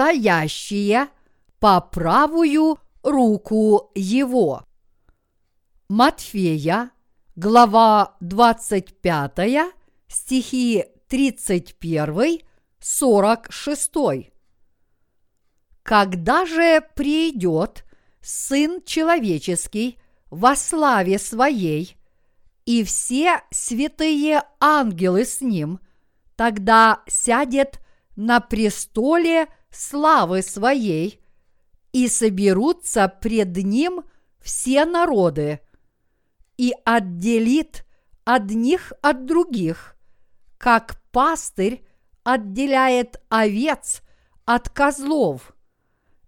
стоящие по правую руку его. Матфея, глава 25, стихи 31, 46. Когда же придет Сын Человеческий во славе Своей, и все святые ангелы с Ним, тогда сядет на престоле славы Своей, и соберутся пред Ним все народы, и отделит одних от других, как пастырь отделяет овец от козлов,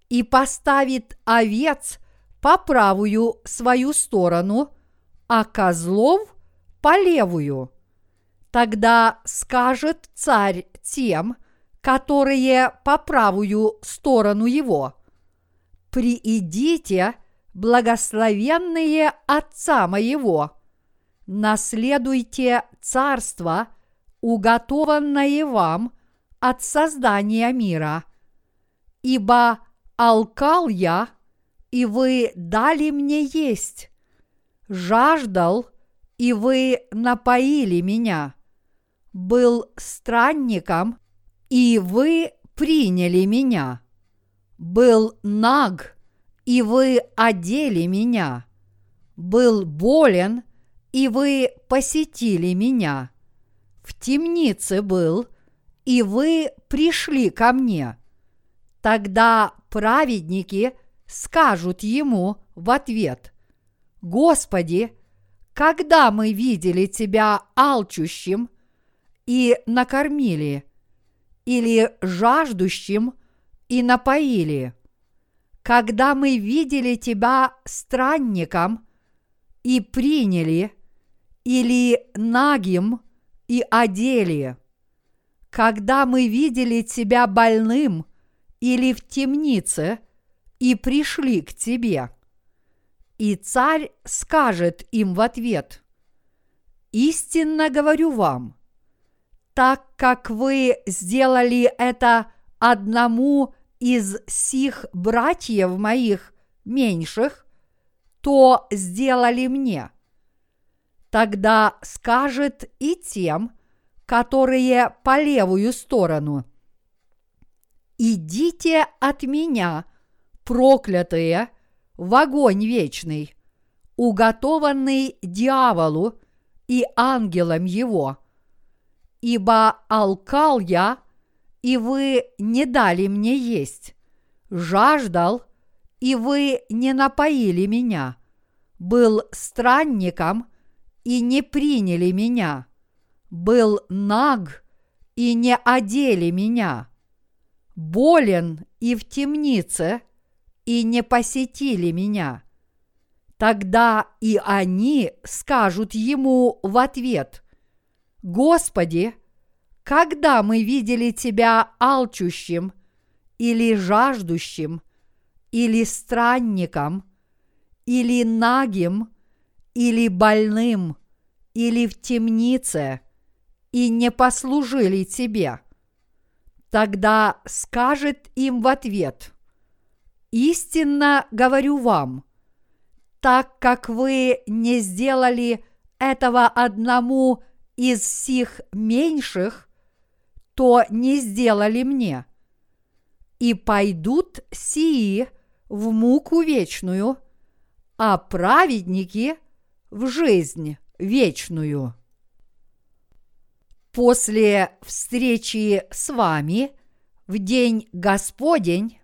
и поставит овец по правую свою сторону, а козлов по левую. Тогда скажет царь тем, которые по правую сторону его, «Приидите, благословенные Отца моего, наследуйте царство, уготованное вам от создания мира, ибо алкал я, и вы дали мне есть, жаждал, и вы напоили меня, был странником, и вы приняли меня, был наг, и вы одели меня, был болен, и вы посетили меня, в темнице был, и вы пришли ко мне. Тогда праведники скажут ему в ответ, Господи, когда мы видели Тебя алчущим и накормили, или жаждущим и напоили, когда мы видели Тебя странником и приняли, или нагим и одели, когда мы видели Тебя больным или в темнице и пришли к Тебе – и царь скажет им в ответ, «Истинно говорю вам, так как вы сделали это одному из сих братьев моих меньших, то сделали мне. Тогда скажет и тем, которые по левую сторону. Идите от меня, проклятые, в огонь вечный, уготованный дьяволу и ангелам его. Ибо алкал я, и вы не дали мне есть, жаждал, и вы не напоили меня, был странником, и не приняли меня, был наг, и не одели меня, болен и в темнице – и не посетили меня. Тогда и они скажут ему в ответ, Господи, когда мы видели Тебя алчущим или жаждущим, или странником, или нагим, или больным, или в темнице, и не послужили Тебе. Тогда скажет им в ответ, Истинно говорю вам, так как вы не сделали этого одному из сих меньших, то не сделали мне. И пойдут сии в муку вечную, а праведники в жизнь вечную. После встречи с вами в день Господень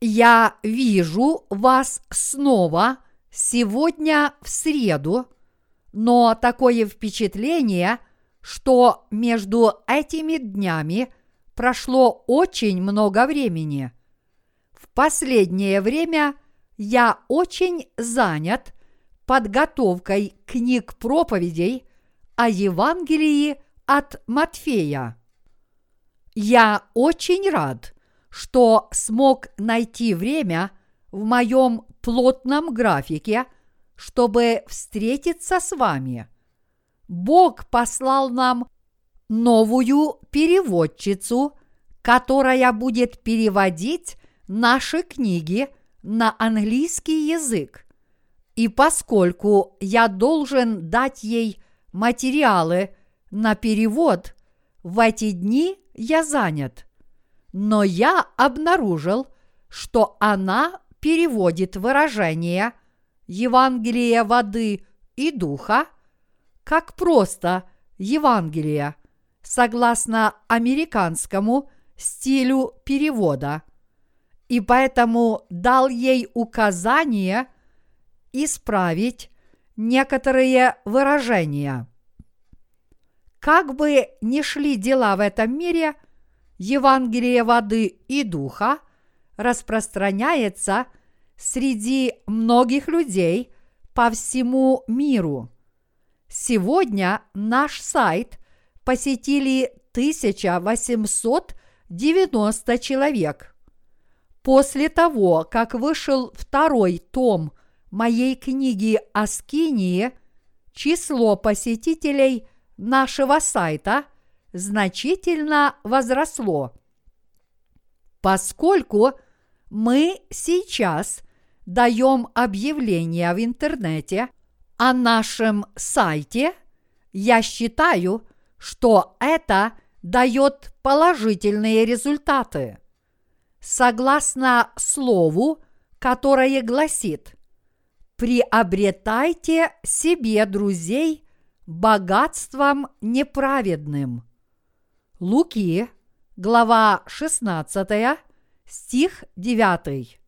я вижу вас снова сегодня в среду, но такое впечатление, что между этими днями прошло очень много времени. В последнее время я очень занят подготовкой книг проповедей о Евангелии от Матфея. Я очень рад, что смог найти время в моем плотном графике, чтобы встретиться с вами. Бог послал нам новую переводчицу которая будет переводить наши книги на английский язык. И поскольку я должен дать ей материалы на перевод, в эти дни я занят. Но я обнаружил, что она переводит выражение Евангелие воды и духа как просто Евангелие, согласно американскому стилю перевода, и поэтому дал ей указание исправить некоторые выражения. Как бы ни шли дела в этом мире, Евангелие воды и духа распространяется среди многих людей по всему миру. Сегодня наш сайт посетили 1890 человек. После того, как вышел второй том моей книги о Скинии, число посетителей нашего сайта значительно возросло. Поскольку мы сейчас даем объявления в интернете о нашем сайте, я считаю, что это дает положительные результаты. Согласно слову, которое гласит «Приобретайте себе друзей богатством неправедным». Луки, глава 16, стих 9.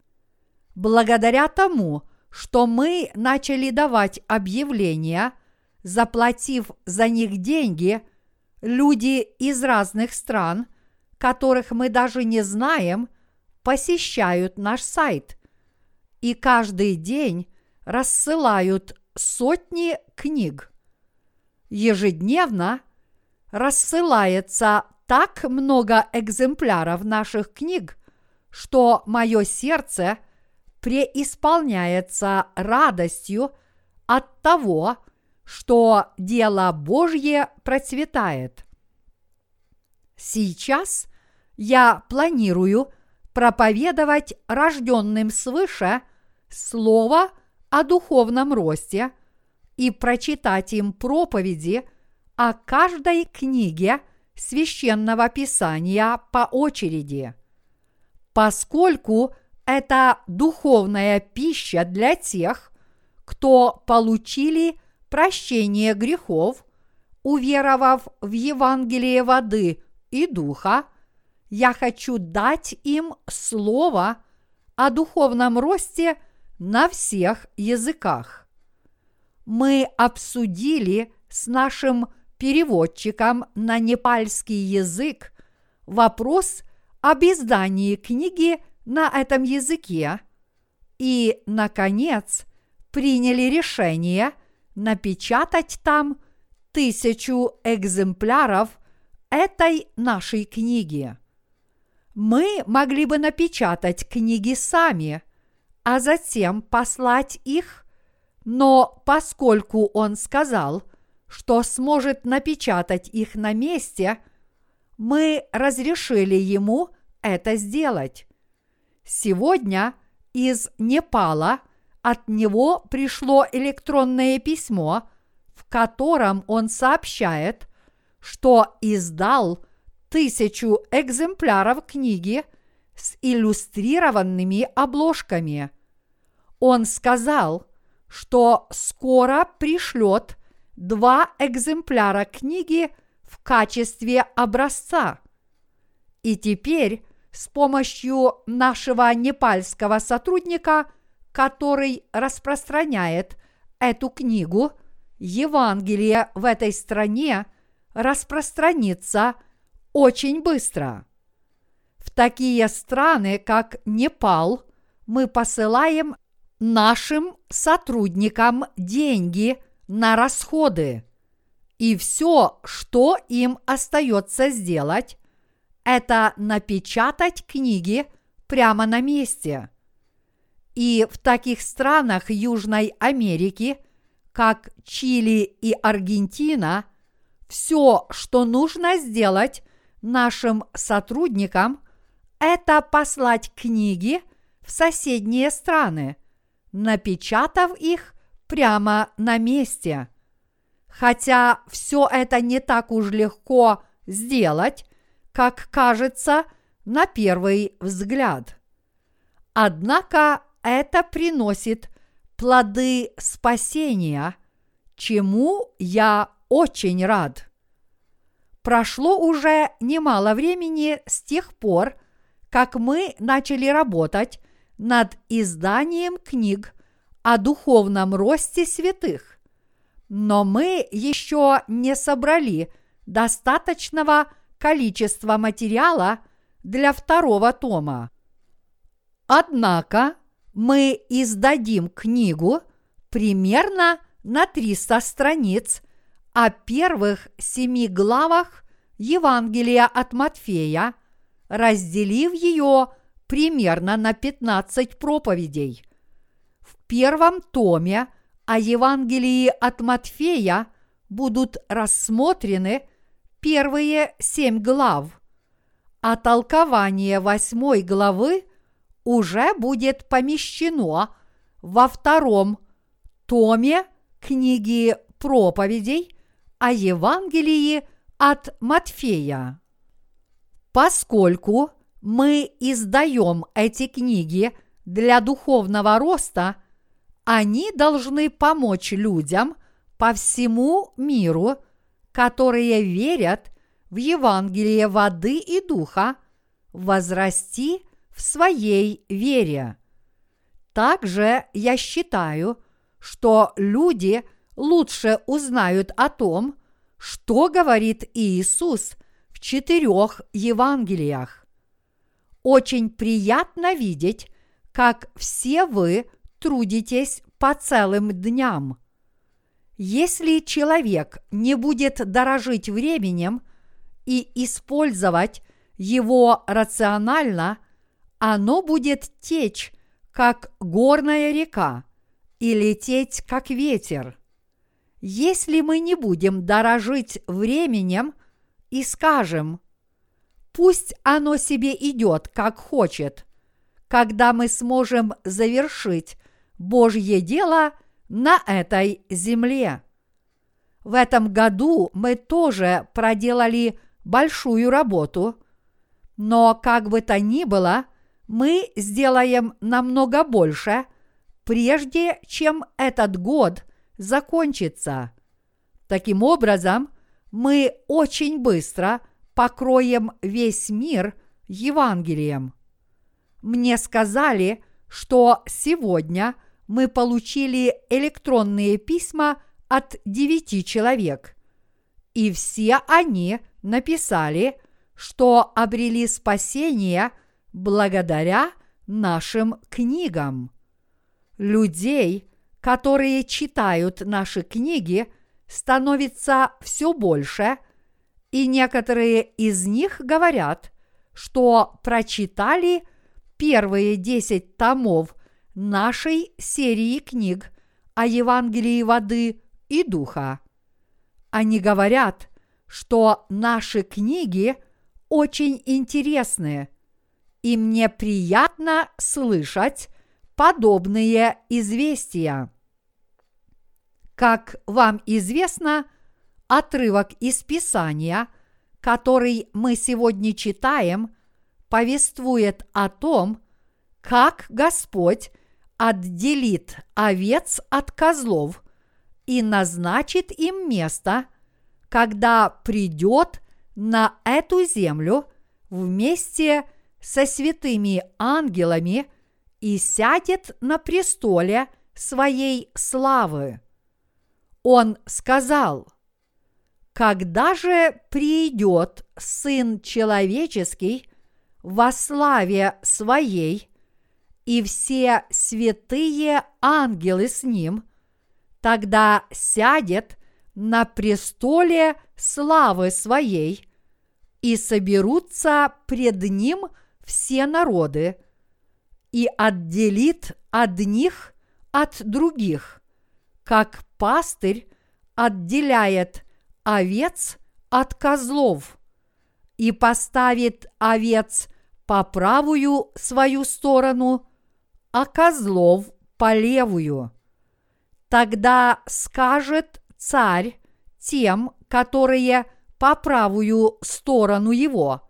Благодаря тому, что мы начали давать объявления, заплатив за них деньги, люди из разных стран, которых мы даже не знаем, посещают наш сайт и каждый день рассылают сотни книг. Ежедневно рассылается так много экземпляров наших книг, что мое сердце преисполняется радостью от того, что дело Божье процветает. Сейчас я планирую проповедовать рожденным свыше слово о духовном росте и прочитать им проповеди о каждой книге священного писания по очереди – поскольку это духовная пища для тех, кто получили прощение грехов, уверовав в Евангелие воды и духа, я хочу дать им слово о духовном росте на всех языках. Мы обсудили с нашим переводчиком на непальский язык вопрос об издании книги на этом языке и, наконец, приняли решение напечатать там тысячу экземпляров этой нашей книги. Мы могли бы напечатать книги сами, а затем послать их, но поскольку он сказал, что сможет напечатать их на месте, мы разрешили ему это сделать. Сегодня из Непала от него пришло электронное письмо, в котором он сообщает, что издал тысячу экземпляров книги с иллюстрированными обложками. Он сказал, что скоро пришлет два экземпляра книги в качестве образца. И теперь с помощью нашего непальского сотрудника, который распространяет эту книгу, Евангелие в этой стране распространится очень быстро. В такие страны, как Непал, мы посылаем нашим сотрудникам деньги на расходы. И все, что им остается сделать, это напечатать книги прямо на месте. И в таких странах Южной Америки, как Чили и Аргентина, все, что нужно сделать, нашим сотрудникам – это послать книги в соседние страны, напечатав их прямо на месте. Хотя все это не так уж легко сделать, как кажется на первый взгляд. Однако это приносит плоды спасения, чему я очень рад. Прошло уже немало времени с тех пор, как мы начали работать над изданием книг о духовном росте святых. Но мы еще не собрали достаточного количества материала для второго тома. Однако мы издадим книгу примерно на 300 страниц о первых семи главах Евангелия от Матфея, разделив ее примерно на 15 проповедей. В первом томе о Евангелии от Матфея будут рассмотрены первые семь глав, а толкование восьмой главы уже будет помещено во втором томе книги проповедей о Евангелии от Матфея. Поскольку мы издаем эти книги для духовного роста, они должны помочь людям по всему миру, которые верят в Евангелие воды и духа, возрасти в своей вере. Также я считаю, что люди лучше узнают о том, что говорит Иисус в четырех Евангелиях. Очень приятно видеть, как все вы трудитесь по целым дням. Если человек не будет дорожить временем и использовать его рационально, оно будет течь, как горная река, и лететь, как ветер. Если мы не будем дорожить временем и скажем, пусть оно себе идет, как хочет, когда мы сможем завершить Божье дело на этой земле. В этом году мы тоже проделали большую работу, но как бы то ни было, мы сделаем намного больше, прежде чем этот год закончится. Таким образом, мы очень быстро покроем весь мир Евангелием. Мне сказали, что сегодня мы получили электронные письма от девяти человек, и все они написали, что обрели спасение благодаря нашим книгам. Людей, которые читают наши книги, становится все больше, и некоторые из них говорят, что прочитали первые десять томов нашей серии книг о Евангелии воды и духа. Они говорят, что наши книги очень интересны, и мне приятно слышать подобные известия. Как вам известно, отрывок из Писания, который мы сегодня читаем, повествует о том, как Господь отделит овец от козлов и назначит им место, когда придет на эту землю вместе со святыми ангелами и сядет на престоле своей славы он сказал, «Когда же придет Сын Человеческий во славе Своей, и все святые ангелы с Ним, тогда сядет на престоле славы Своей, и соберутся пред Ним все народы, и отделит одних от других, как пастырь отделяет овец от козлов, и поставит овец по правую свою сторону, а козлов по левую. Тогда скажет царь тем, которые по правую сторону его,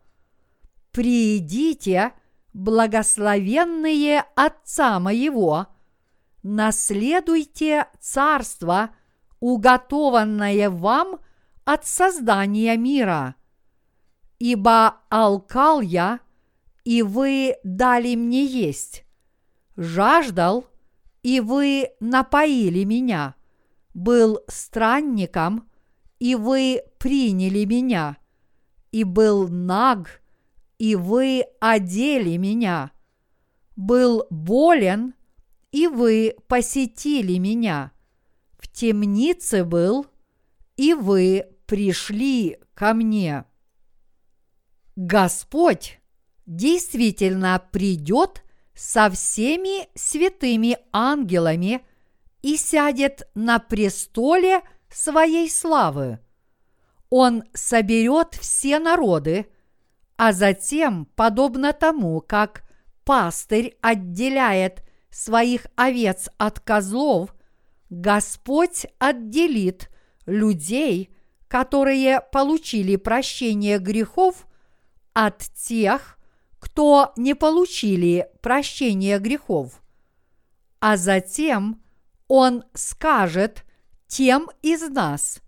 «Приидите, благословенные Отца моего, наследуйте царство, уготованное вам от создания мира. Ибо алкал я, и вы дали мне есть, жаждал, и вы напоили меня, был странником, и вы приняли меня, и был наг, и вы одели меня, был болен, и вы посетили меня, в темнице был, и вы пришли ко мне. Господь действительно придет со всеми святыми ангелами и сядет на престоле своей славы. Он соберет все народы, а затем, подобно тому, как пастырь отделяет своих овец от козлов, Господь отделит людей, которые получили прощение грехов, от тех, кто не получили прощения грехов. А затем Он скажет тем из нас,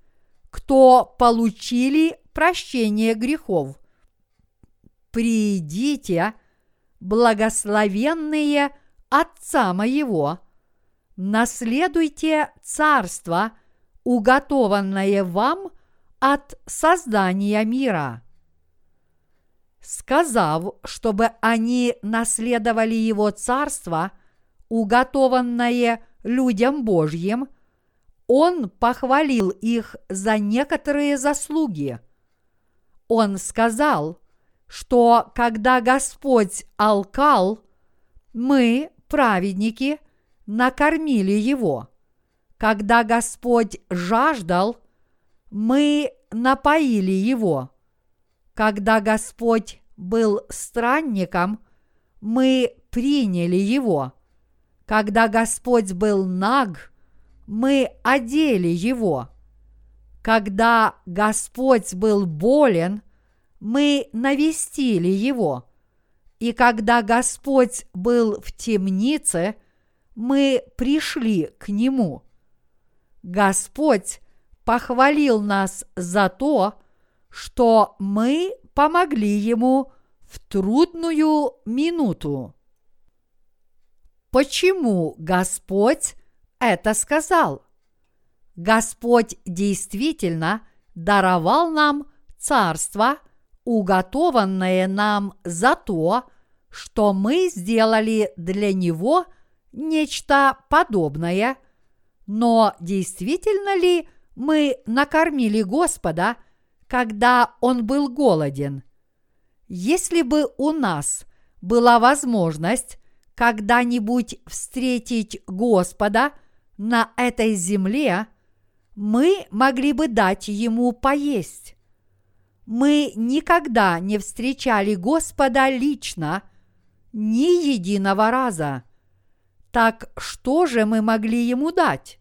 кто получили прощение грехов. Придите, благословенные Отца моего, наследуйте царство, уготованное вам от создания мира. Сказав, чтобы они наследовали его царство, уготованное людям Божьим, он похвалил их за некоторые заслуги. Он сказал, что когда Господь алкал, мы, праведники, накормили его. Когда Господь жаждал, мы напоили его. Когда Господь был странником, мы приняли его. Когда Господь был наг, мы одели его. Когда Господь был болен, мы навестили его. И когда Господь был в темнице, мы пришли к нему. Господь похвалил нас за то, что мы помогли ему в трудную минуту. Почему Господь это сказал? Господь действительно даровал нам царство, уготованное нам за то, что мы сделали для Него нечто подобное, но действительно ли мы накормили Господа, когда Он был голоден? Если бы у нас была возможность когда-нибудь встретить Господа на этой земле, мы могли бы дать Ему поесть. Мы никогда не встречали Господа лично ни единого раза. Так что же мы могли Ему дать?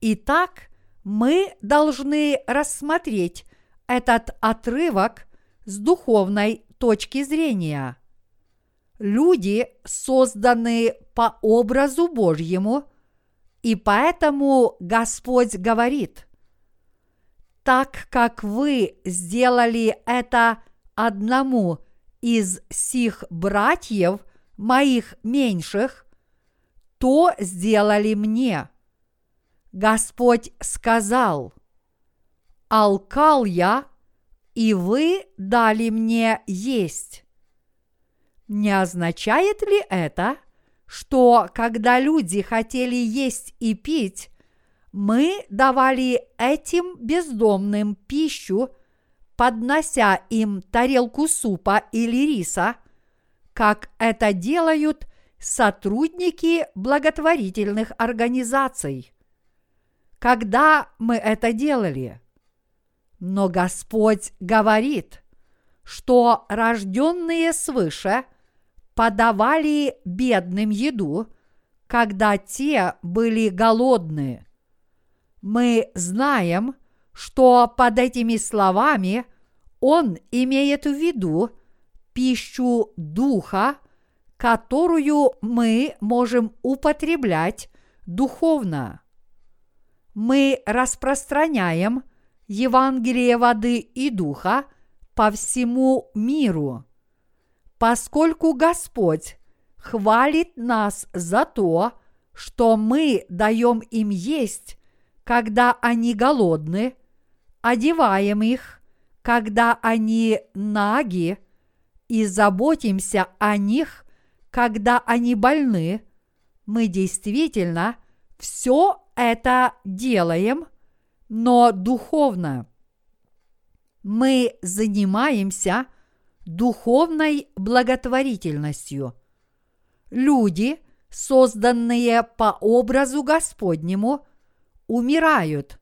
Итак, мы должны рассмотреть этот отрывок с духовной точки зрения. Люди созданы по образу Божьему, и поэтому Господь говорит, так как вы сделали это одному из сих братьев моих меньших, то сделали мне. Господь сказал, алкал я, и вы дали мне есть. Не означает ли это, что когда люди хотели есть и пить, мы давали этим бездомным пищу, поднося им тарелку супа или риса, как это делают сотрудники благотворительных организаций. Когда мы это делали? Но Господь говорит, что рожденные свыше подавали бедным еду, когда те были голодны. Мы знаем, что под этими словами он имеет в виду пищу духа, которую мы можем употреблять духовно. Мы распространяем Евангелие воды и духа по всему миру, поскольку Господь хвалит нас за то, что мы даем им есть, когда они голодны, одеваем их, когда они наги, и заботимся о них, когда они больны, мы действительно все это делаем, но духовно. Мы занимаемся духовной благотворительностью. Люди, созданные по образу Господнему, умирают,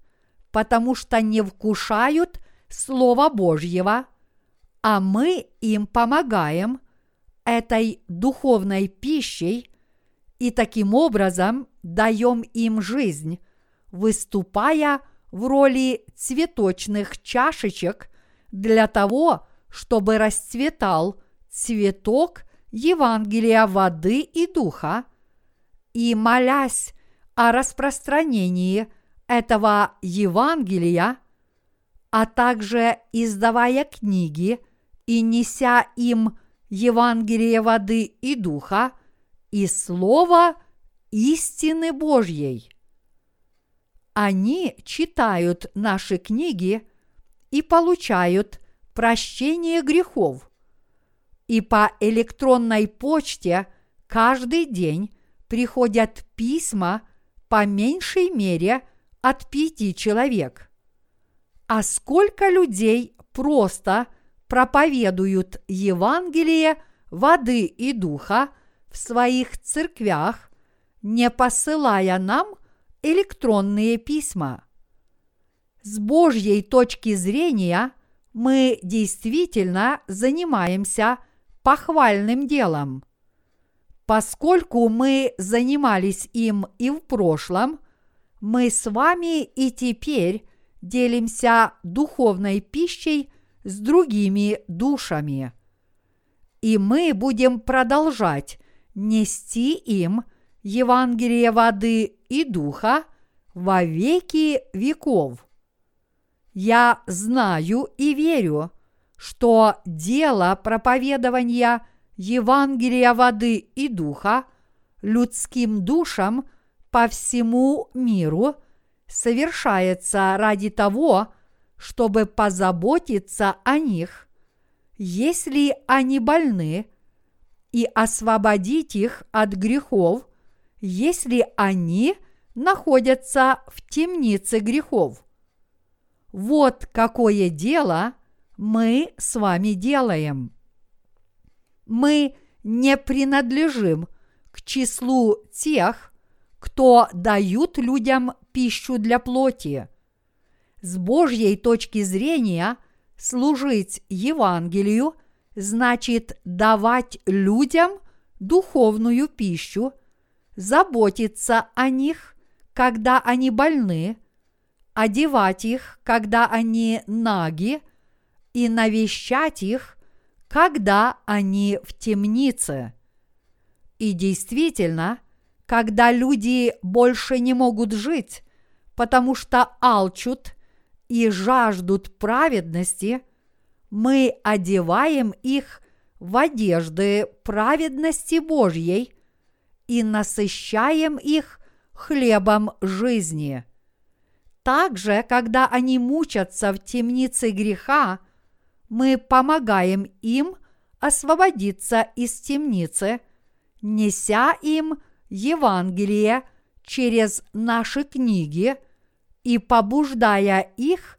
потому что не вкушают Слова Божьего, а мы им помогаем этой духовной пищей и таким образом даем им жизнь, выступая в роли цветочных чашечек для того, чтобы расцветал цветок Евангелия воды и духа, и молясь о распространении этого Евангелия, а также издавая книги и неся им Евангелие воды и духа и слово истины Божьей. Они читают наши книги и получают прощение грехов. И по электронной почте каждый день приходят письма по меньшей мере от пяти человек. А сколько людей просто проповедуют Евангелие воды и духа в своих церквях, не посылая нам электронные письма. С Божьей точки зрения мы действительно занимаемся похвальным делом. Поскольку мы занимались им и в прошлом, мы с вами и теперь делимся духовной пищей с другими душами. И мы будем продолжать нести им Евангелие воды и духа во веки веков. Я знаю и верю, что дело проповедования Евангелия воды и духа людским душам по всему миру совершается ради того, чтобы позаботиться о них, если они больны, и освободить их от грехов, если они находятся в темнице грехов. Вот какое дело мы с вами делаем. Мы не принадлежим к числу тех, кто дают людям пищу для плоти. С Божьей точки зрения служить Евангелию значит давать людям духовную пищу, заботиться о них, когда они больны, одевать их, когда они наги, и навещать их, когда они в темнице. И действительно, когда люди больше не могут жить, потому что алчут и жаждут праведности, мы одеваем их в одежды праведности Божьей и насыщаем их хлебом жизни. Также, когда они мучатся в темнице греха, мы помогаем им освободиться из темницы, неся им Евангелие через наши книги и побуждая их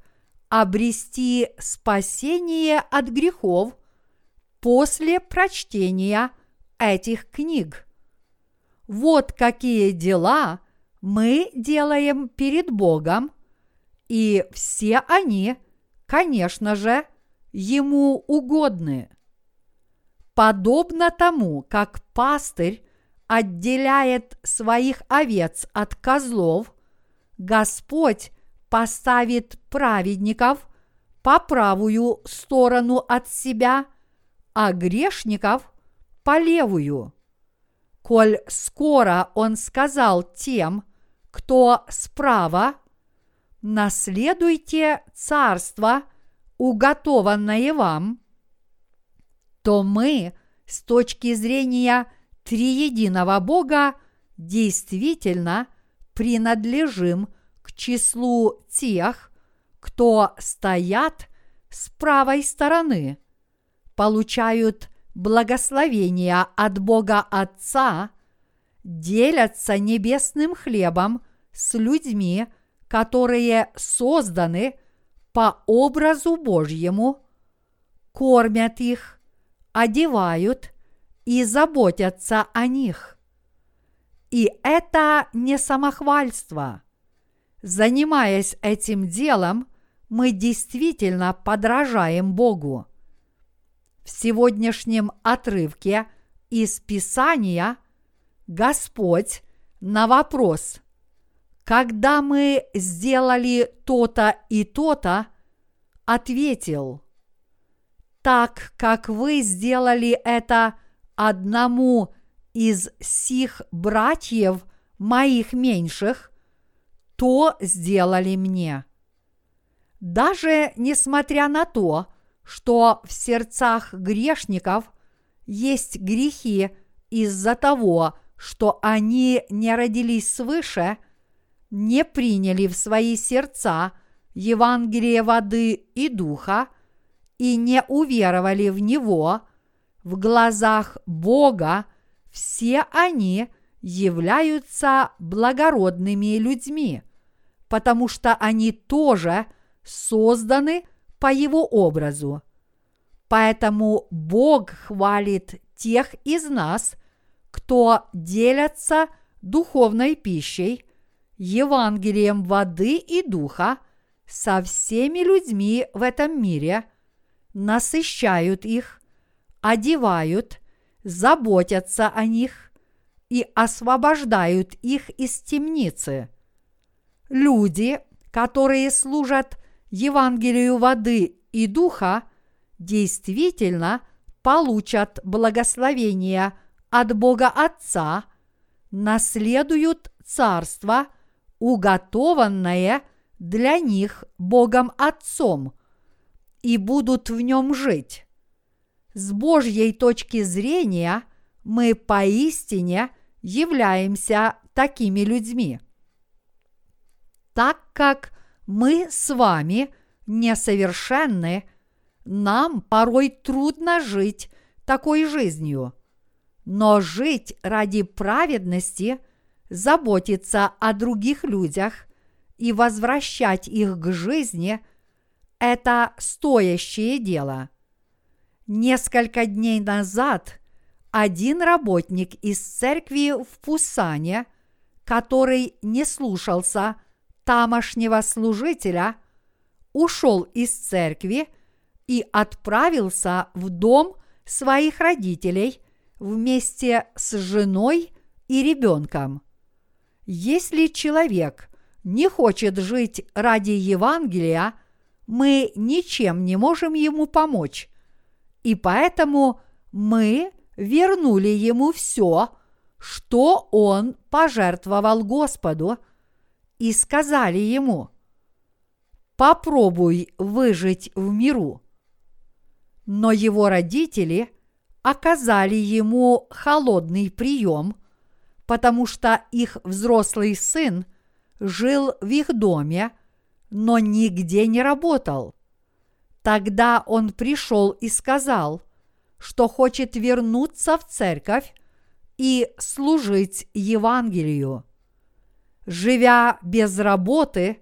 обрести спасение от грехов после прочтения этих книг. Вот какие дела мы делаем перед Богом, и все они, конечно же, ему угодны. Подобно тому, как пастырь отделяет своих овец от козлов, Господь поставит праведников по правую сторону от себя, а грешников по левую. Коль скоро Он сказал тем, кто справа, наследуйте царство, уготованное вам, то мы с точки зрения триединого Бога действительно принадлежим к числу тех, кто стоят с правой стороны, получают благословения от Бога Отца, делятся небесным хлебом с людьми, которые созданы по образу Божьему, кормят их, одевают и заботятся о них. И это не самохвальство. Занимаясь этим делом, мы действительно подражаем Богу. В сегодняшнем отрывке из Писания Господь на вопрос «Когда мы сделали то-то и то-то», ответил «Так как вы сделали это одному из сих братьев моих меньших, то сделали мне. Даже несмотря на то, что в сердцах грешников есть грехи из-за того, что они не родились свыше, не приняли в свои сердца Евангелие воды и духа и не уверовали в него, в глазах Бога все они являются благородными людьми, потому что они тоже созданы по его образу. Поэтому Бог хвалит тех из нас, кто делятся духовной пищей, Евангелием воды и духа со всеми людьми в этом мире, насыщают их, одевают, заботятся о них и освобождают их из темницы. Люди, которые служат Евангелию воды и духа, действительно получат благословение от Бога Отца, наследуют царство, уготованное для них Богом Отцом, и будут в нем жить. С Божьей точки зрения мы поистине являемся такими людьми. Так как мы с вами несовершенны, нам порой трудно жить такой жизнью. Но жить ради праведности, заботиться о других людях и возвращать их к жизни – это стоящее дело. Несколько дней назад один работник из церкви в Пусане, который не слушался тамошнего служителя, ушел из церкви и отправился в дом своих родителей вместе с женой и ребенком. Если человек не хочет жить ради Евангелия, мы ничем не можем ему помочь, и поэтому мы вернули ему все, что он пожертвовал Господу, и сказали ему, попробуй выжить в миру. Но его родители оказали ему холодный прием, потому что их взрослый сын жил в их доме, но нигде не работал. Тогда он пришел и сказал, что хочет вернуться в церковь и служить Евангелию. Живя без работы,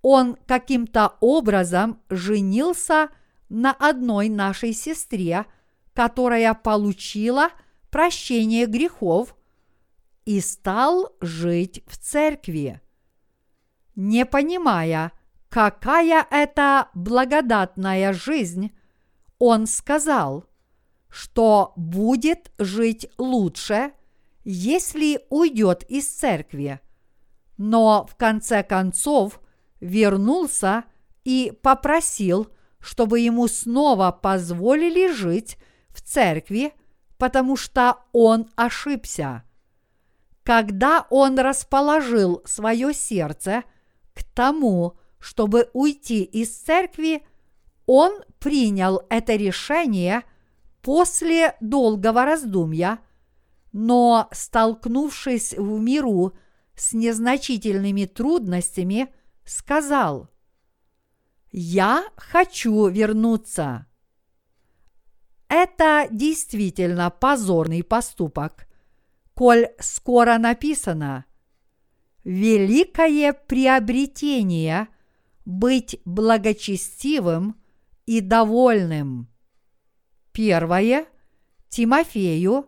он каким-то образом женился на одной нашей сестре, которая получила прощение грехов и стал жить в церкви. Не понимая, какая это благодатная жизнь, он сказал, что будет жить лучше, если уйдет из церкви, но в конце концов вернулся и попросил, чтобы ему снова позволили жить в церкви, потому что он ошибся. Когда он расположил свое сердце к тому, чтобы уйти из церкви, он принял это решение после долгого раздумья, но, столкнувшись в миру с незначительными трудностями, сказал, «Я хочу вернуться». Это действительно позорный поступок, коль скоро написано «Великое приобретение – быть благочестивым и довольным». Первое Тимофею,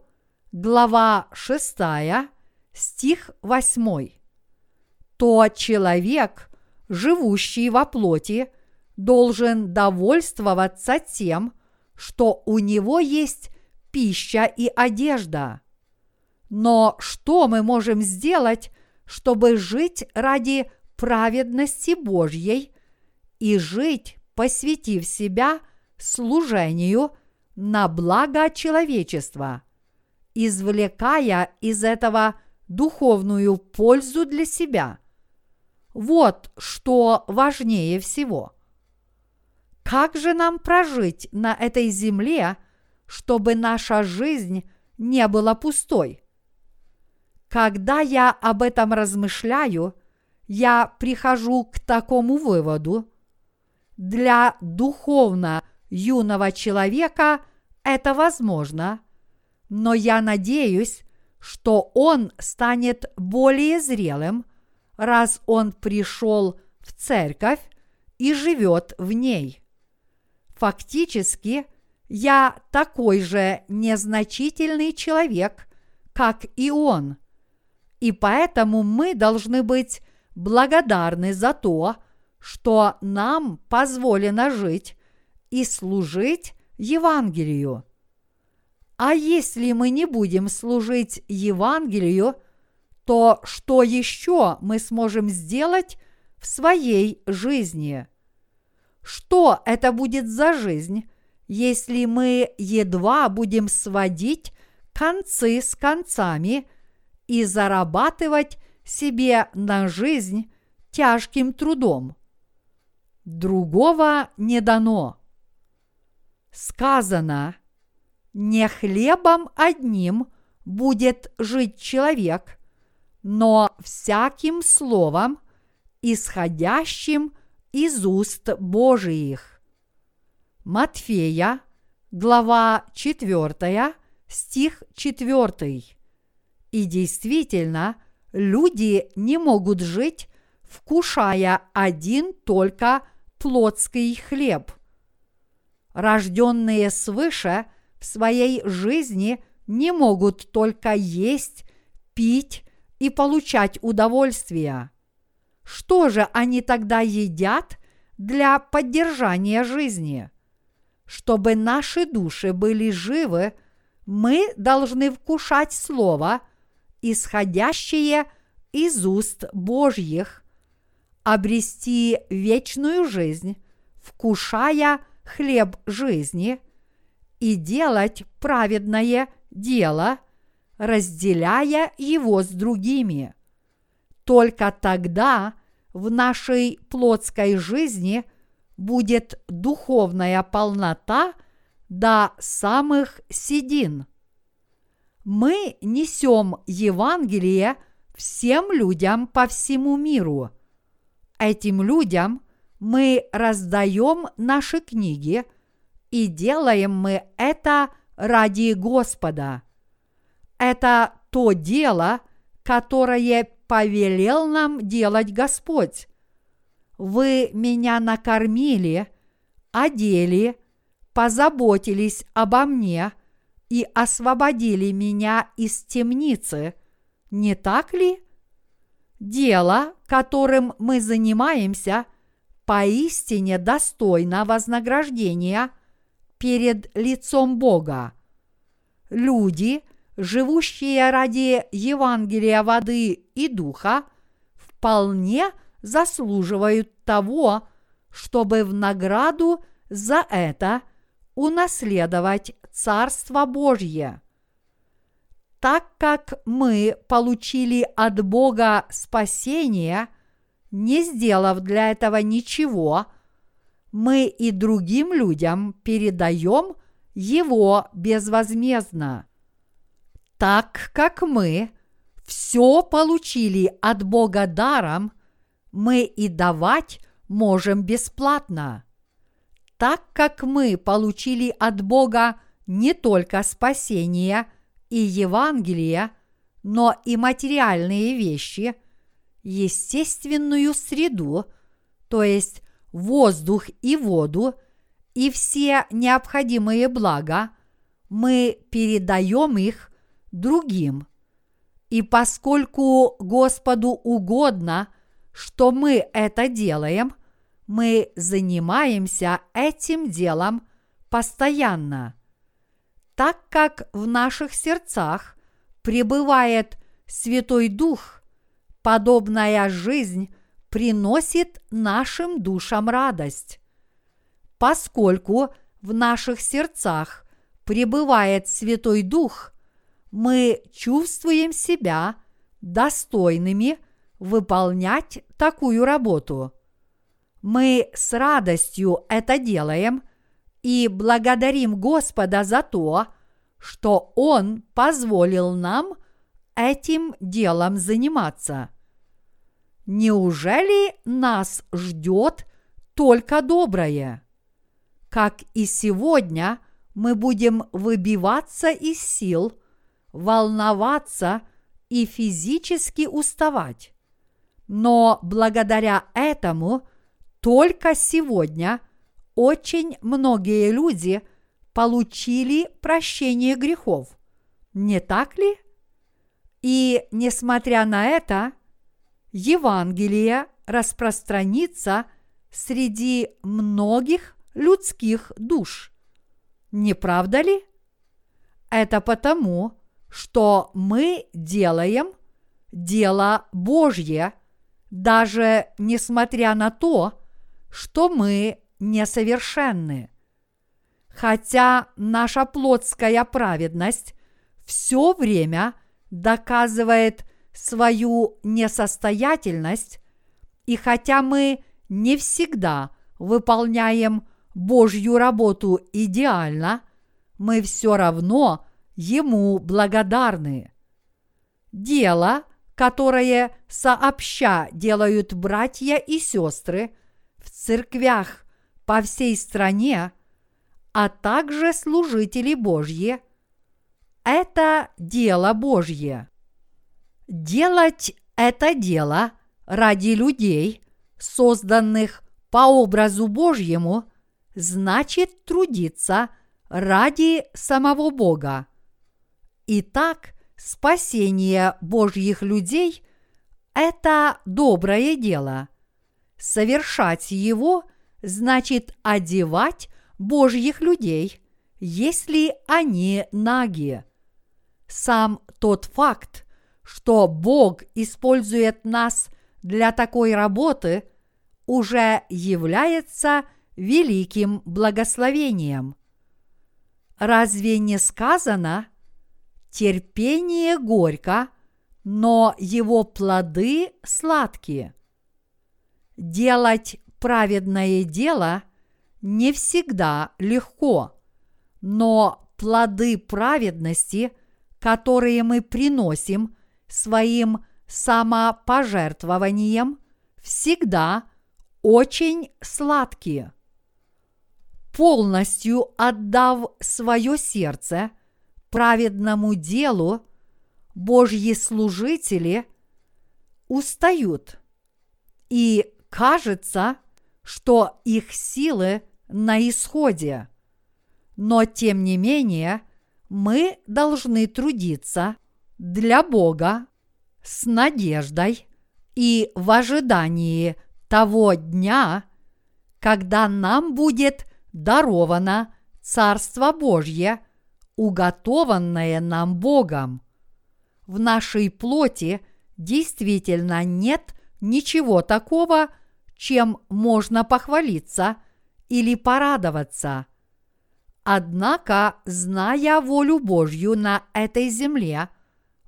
глава 6, стих 8. То человек, живущий во плоти, должен довольствоваться тем, что у него есть пища и одежда. Но что мы можем сделать, чтобы жить ради праведности Божьей и жить, посвятив себя служению на благо человечества, извлекая из этого духовную пользу для себя. Вот что важнее всего. Как же нам прожить на этой земле, чтобы наша жизнь не была пустой? Когда я об этом размышляю, я прихожу к такому выводу. Для духовно юного человека это возможно, но я надеюсь, что он станет более зрелым, раз он пришел в церковь и живет в ней. Фактически, я такой же незначительный человек, как и он. И поэтому мы должны быть благодарны за то, что нам позволено жить и служить Евангелию. А если мы не будем служить Евангелию, то что еще мы сможем сделать в своей жизни? Что это будет за жизнь, если мы едва будем сводить концы с концами и зарабатывать себе на жизнь тяжким трудом? Другого не дано. Сказано, не хлебом одним будет жить человек, но всяким словом, исходящим из уст Божиих. Матфея, глава 4, стих 4. И действительно, люди не могут жить, вкушая один только плотский хлеб. Рожденные свыше в своей жизни не могут только есть, пить и получать удовольствие. Что же они тогда едят для поддержания жизни? Чтобы наши души были живы, мы должны вкушать Слово, исходящее из уст Божьих, обрести вечную жизнь, вкушая хлеб жизни и делать праведное дело, разделяя его с другими. Только тогда в нашей плотской жизни будет духовная полнота до самых седин. Мы несем Евангелие всем людям по всему миру. Этим людям мы раздаем наши книги, и делаем мы это ради Господа. Это то дело, которое повелел нам делать Господь. Вы меня накормили, одели, позаботились обо мне и освободили меня из темницы, не так ли? Дело, которым мы занимаемся, поистине достойно вознаграждения перед лицом Бога. Люди, живущие ради Евангелия воды и духа, вполне заслуживают того, чтобы в награду за это унаследовать Царство Божье. Так как мы получили от Бога спасение, не сделав для этого ничего, мы и другим людям передаем его безвозмездно. Так как мы все получили от Бога даром, мы и давать можем бесплатно. Так как мы получили от Бога не только спасение и Евангелие, но и материальные вещи, естественную среду, то есть воздух и воду, и все необходимые блага, мы передаем их другим. И поскольку Господу угодно, что мы это делаем, мы занимаемся этим делом постоянно. Так как в наших сердцах пребывает Святой Дух, подобная жизнь приносит нашим душам радость. Поскольку в наших сердцах пребывает Святой Дух, мы чувствуем себя достойными выполнять такую работу. Мы с радостью это делаем и благодарим Господа за то, что Он позволил нам этим делом заниматься. Неужели нас ждет только доброе? Как и сегодня мы будем выбиваться из сил, волноваться и физически уставать. Но благодаря этому только сегодня очень многие люди получили прощение грехов. Не так ли? И несмотря на это, Евангелие распространится среди многих людских душ. Не правда ли? Это потому, что мы делаем дело Божье – даже несмотря на то, что мы несовершенны. Хотя наша плотская праведность все время доказывает свою несостоятельность, и хотя мы не всегда выполняем Божью работу идеально, мы все равно Ему благодарны. Дело – которое сообща делают братья и сестры в церквях по всей стране, а также служители Божьи, это дело Божье. Делать это дело ради людей, созданных по образу Божьему, значит трудиться ради самого Бога. Итак, Спасение Божьих людей – это доброе дело. Совершать его значит одевать Божьих людей, если они наги. Сам тот факт, что Бог использует нас для такой работы, уже является великим благословением. Разве не сказано – терпение горько, но его плоды сладкие. Делать праведное дело не всегда легко, но плоды праведности, которые мы приносим своим самопожертвованием, всегда очень сладкие. Полностью отдав свое сердце – праведному делу Божьи служители устают, и кажется, что их силы на исходе. Но тем не менее мы должны трудиться для Бога с надеждой и в ожидании того дня, когда нам будет даровано Царство Божье, уготованное нам Богом. В нашей плоти действительно нет ничего такого, чем можно похвалиться или порадоваться. Однако, зная волю Божью на этой земле,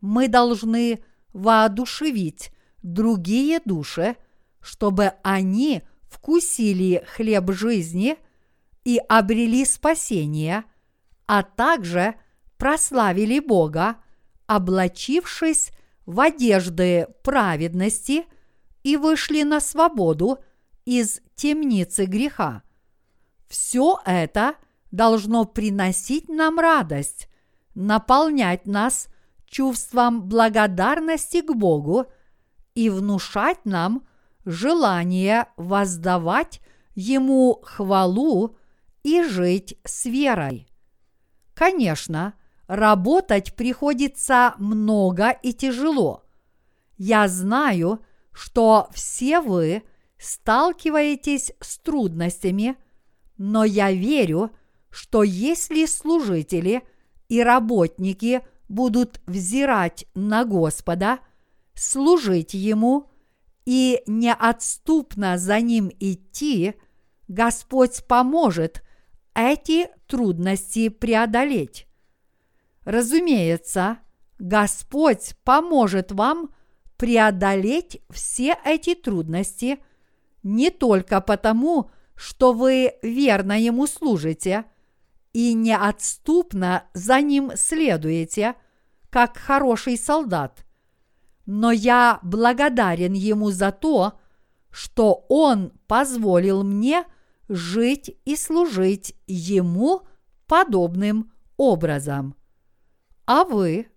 мы должны воодушевить другие души, чтобы они вкусили хлеб жизни и обрели спасение, а также прославили Бога, облачившись в одежды праведности и вышли на свободу из темницы греха. Все это должно приносить нам радость, наполнять нас чувством благодарности к Богу и внушать нам желание воздавать Ему хвалу и жить с верой. Конечно, работать приходится много и тяжело. Я знаю, что все вы сталкиваетесь с трудностями, но я верю, что если служители и работники будут взирать на Господа, служить Ему и неотступно за Ним идти, Господь поможет эти трудности преодолеть. Разумеется, Господь поможет вам преодолеть все эти трудности не только потому, что вы верно Ему служите и неотступно за Ним следуете, как хороший солдат, но я благодарен Ему за то, что Он позволил мне жить и служить Ему подобным образом. А вы?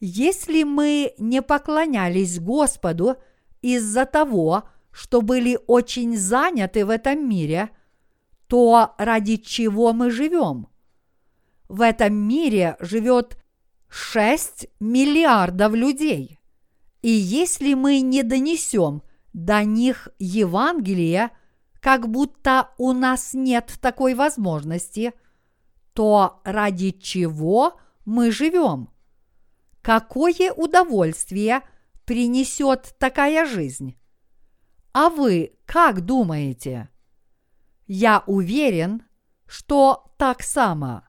Если мы не поклонялись Господу из-за того, что были очень заняты в этом мире, то ради чего мы живем? В этом мире живет 6 миллиардов людей. И если мы не донесем до них Евангелие, как будто у нас нет такой возможности, то ради чего мы живем? Какое удовольствие принесет такая жизнь? А вы как думаете? Я уверен, что так само.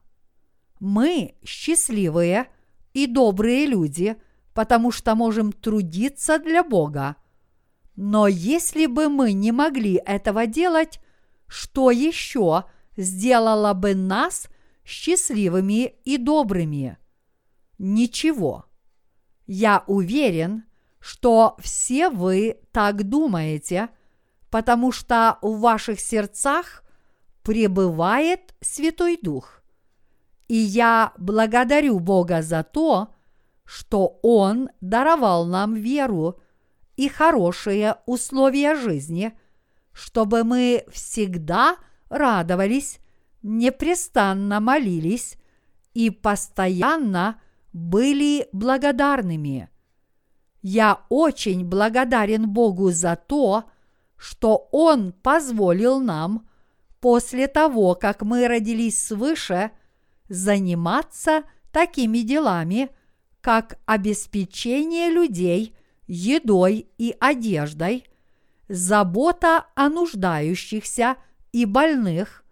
Мы счастливые и добрые люди, потому что можем трудиться для Бога. Но если бы мы не могли этого делать, что еще сделало бы нас счастливыми и добрыми? Ничего. Я уверен, что все вы так думаете, потому что в ваших сердцах пребывает Святой Дух. И я благодарю Бога за то, что Он даровал нам веру и хорошие условия жизни, чтобы мы всегда радовались, непрестанно молились и постоянно были благодарными – я очень благодарен Богу за то, что Он позволил нам после того, как мы родились свыше, заниматься такими делами, как обеспечение людей едой и одеждой, забота о нуждающихся и больных,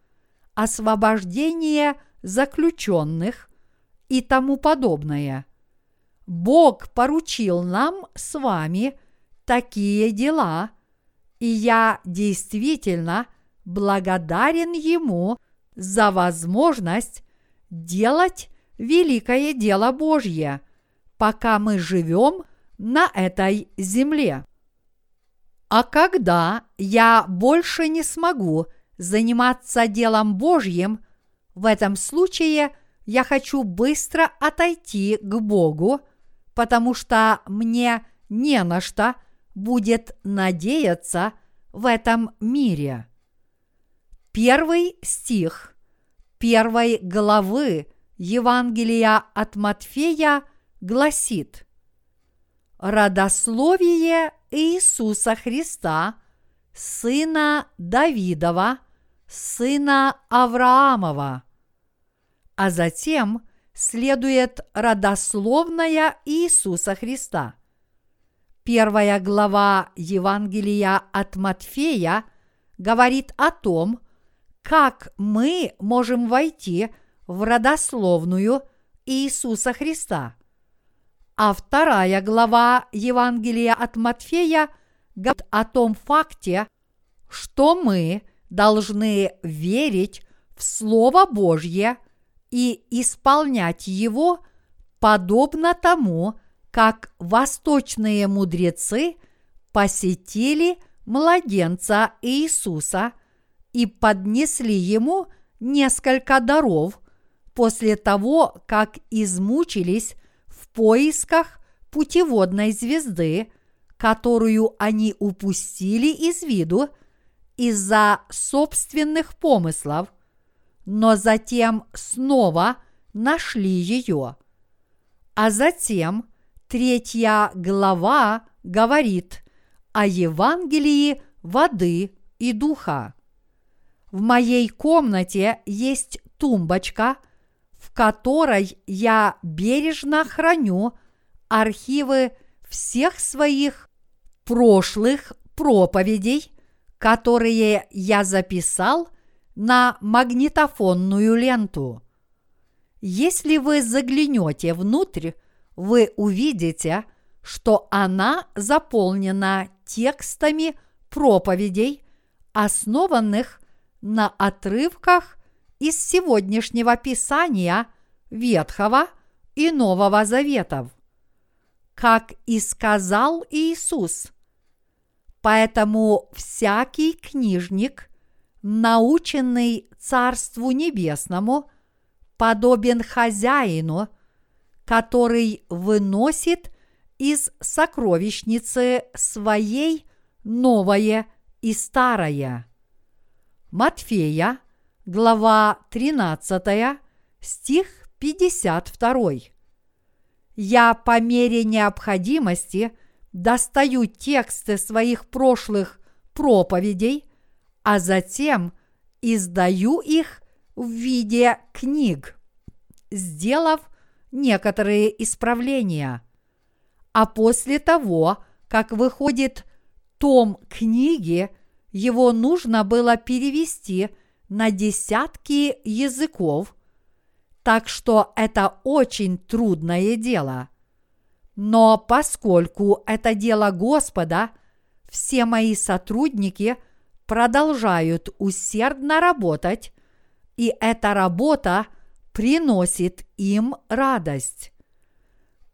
освобождение заключенных и тому подобное – Бог поручил нам с вами такие дела, и я действительно благодарен Ему за возможность делать великое дело Божье, пока мы живем на этой земле. А когда я больше не смогу заниматься делом Божьим, в этом случае я хочу быстро отойти к Богу – потому что мне не на что будет надеяться в этом мире. Первый стих первой главы Евангелия от Матфея гласит «Родословие Иисуса Христа, сына Давидова, сына Авраамова. А затем следует родословная Иисуса Христа. Первая глава Евангелия от Матфея говорит о том, как мы можем войти в родословную Иисуса Христа. А вторая глава Евангелия от Матфея говорит о том факте, что мы должны верить в Слово Божье и исполнять его подобно тому, как восточные мудрецы посетили младенца Иисуса и поднесли ему несколько даров после того, как измучились в поисках путеводной звезды, которую они упустили из виду из-за собственных помыслов, но затем снова нашли ее. А затем третья глава говорит о Евангелии воды и духа. В моей комнате есть тумбочка, в которой я бережно храню архивы всех своих прошлых проповедей, которые я записал на магнитофонную ленту. Если вы заглянете внутрь, вы увидите, что она заполнена текстами проповедей, основанных на отрывках из сегодняшнего Писания Ветхого и Нового Заветов. Как и сказал Иисус. Поэтому всякий книжник, наученный Царству Небесному, подобен хозяину, который выносит из сокровищницы своей новое и старое. Матфея, глава 13, стих 52. Я по мере необходимости достаю тексты своих прошлых проповедей, а затем издаю их в виде книг, сделав некоторые исправления. А после того, как выходит том книги, его нужно было перевести на десятки языков, так что это очень трудное дело. Но поскольку это дело Господа, все мои сотрудники продолжают усердно работать, и эта работа приносит им радость.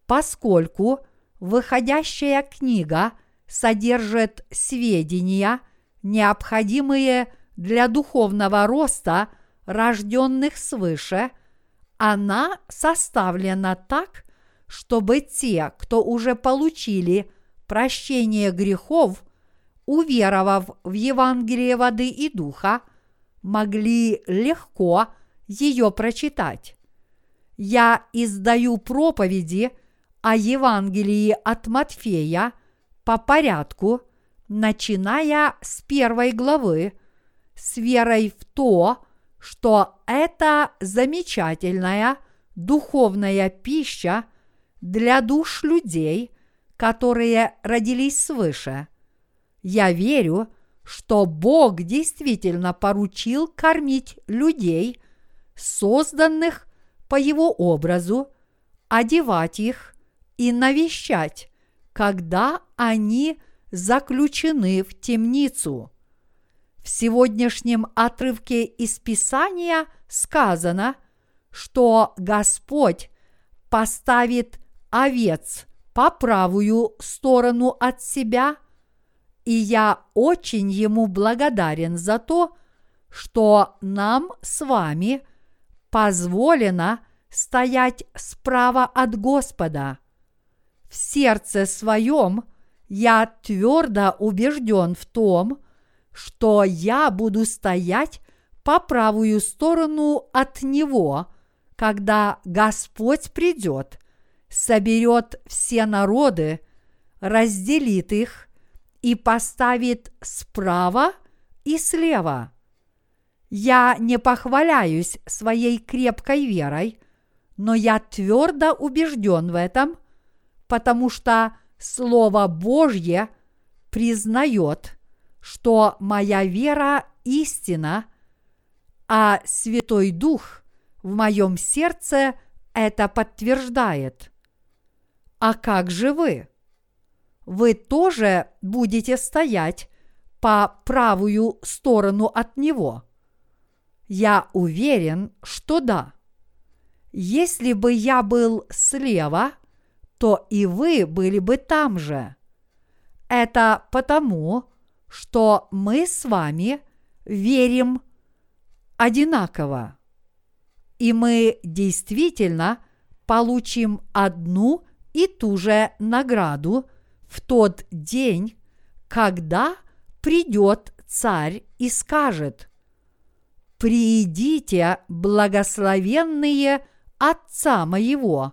Поскольку выходящая книга содержит сведения – необходимые для духовного роста рожденных свыше, она составлена так, чтобы те, кто уже получили прощение грехов, уверовав в Евангелие воды и духа, могли легко ее прочитать. Я издаю проповеди о Евангелии от Матфея по порядку – начиная с первой главы, с верой в то, что это замечательная духовная пища для душ людей, которые родились свыше. Я верю, что Бог действительно поручил кормить людей, созданных по Его образу, одевать их и навещать, когда они – заключены в темницу. В сегодняшнем отрывке из Писания сказано, что Господь поставит овец по правую сторону от себя, и я очень ему благодарен за то, что нам с вами позволено стоять справа от Господа. В сердце своем я твердо убежден в том, что я буду стоять по правую сторону от Него, когда Господь придет, соберет все народы, разделит их и поставит справа и слева. Я не похваляюсь своей крепкой верой, но я твердо убежден в этом, потому что Слово Божье признает, что моя вера истина, а Святой Дух в моем сердце это подтверждает. А как же вы? Вы тоже будете стоять по правую сторону от Него? Я уверен, что да. Если бы я был слева, то и вы были бы там же. Это потому, что мы с вами верим одинаково. И мы действительно получим одну и ту же награду в тот день, когда придет царь и скажет, «Приидите, благословенные Отца моего,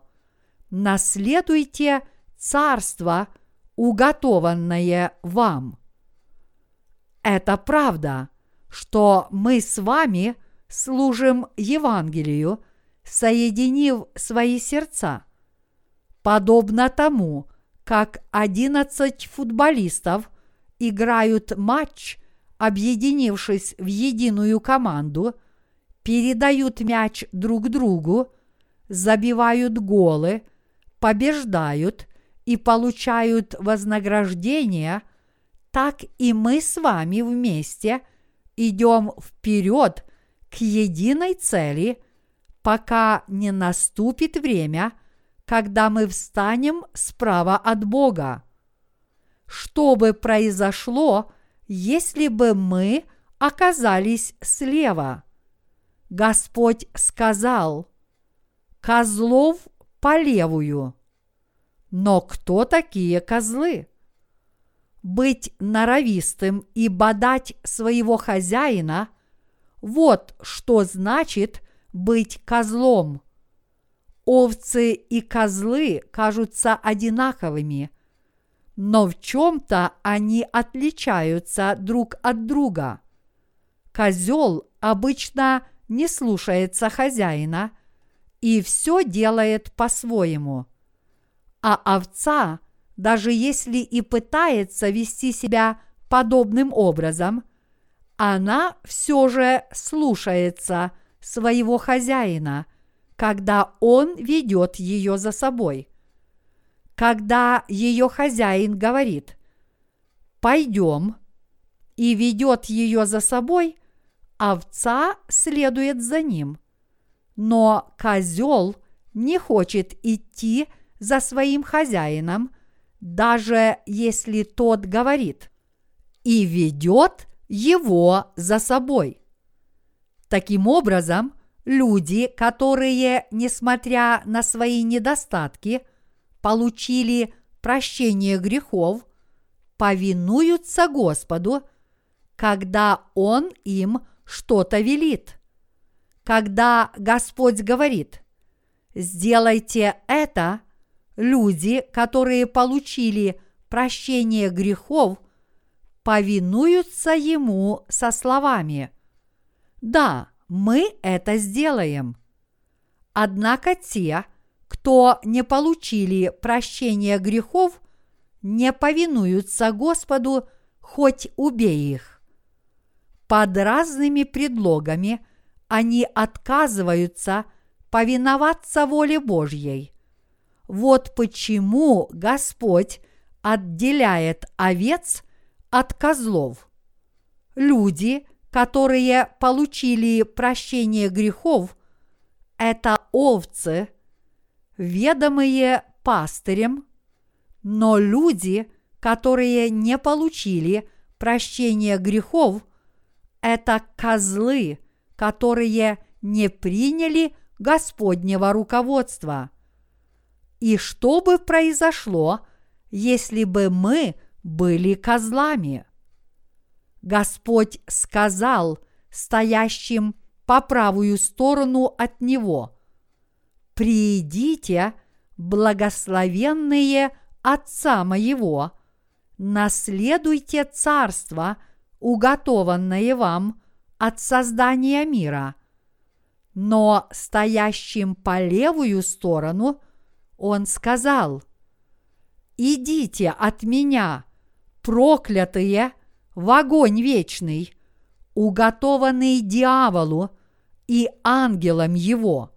наследуйте царство, уготованное вам». Это правда, что мы с вами служим Евангелию, соединив свои сердца, подобно тому, как одиннадцать футболистов играют матч, объединившись в единую команду, передают мяч друг другу, забивают голы, побеждают и получают вознаграждение – так и мы с вами вместе идем вперед к единой цели, пока не наступит время, когда мы встанем справа от Бога. Что бы произошло, если бы мы оказались слева? Господь сказал, козлов по левую. Но кто такие козлы? быть норовистым и бодать своего хозяина – вот что значит быть козлом. Овцы и козлы кажутся одинаковыми, но в чем-то они отличаются друг от друга. Козел обычно не слушается хозяина и все делает по-своему, а овца – даже если и пытается вести себя подобным образом, она все же слушается своего хозяина, когда он ведет ее за собой. Когда ее хозяин говорит «пойдем» и ведет ее за собой, овца следует за ним. Но козел не хочет идти за своим хозяином – даже если тот говорит, и ведет его за собой. Таким образом, люди, которые, несмотря на свои недостатки, получили прощение грехов, повинуются Господу, когда Он им что-то велит. Когда Господь говорит, сделайте это – люди, которые получили прощение грехов, повинуются Ему со словами «Да, мы это сделаем». Однако те, кто не получили прощение грехов, не повинуются Господу, хоть убей их. Под разными предлогами они отказываются повиноваться воле Божьей – вот почему Господь отделяет овец от козлов. Люди, которые получили прощение грехов, это овцы, ведомые пастырем, но люди, которые не получили прощение грехов, это козлы, которые не приняли Господнего руководства – и что бы произошло, если бы мы были козлами? Господь сказал стоящим по правую сторону от Него, «Приидите, благословенные Отца моего, наследуйте царство, уготованное вам от создания мира. Но стоящим по левую сторону он сказал, «Идите от меня, проклятые, в огонь вечный, уготованный дьяволу и ангелам его».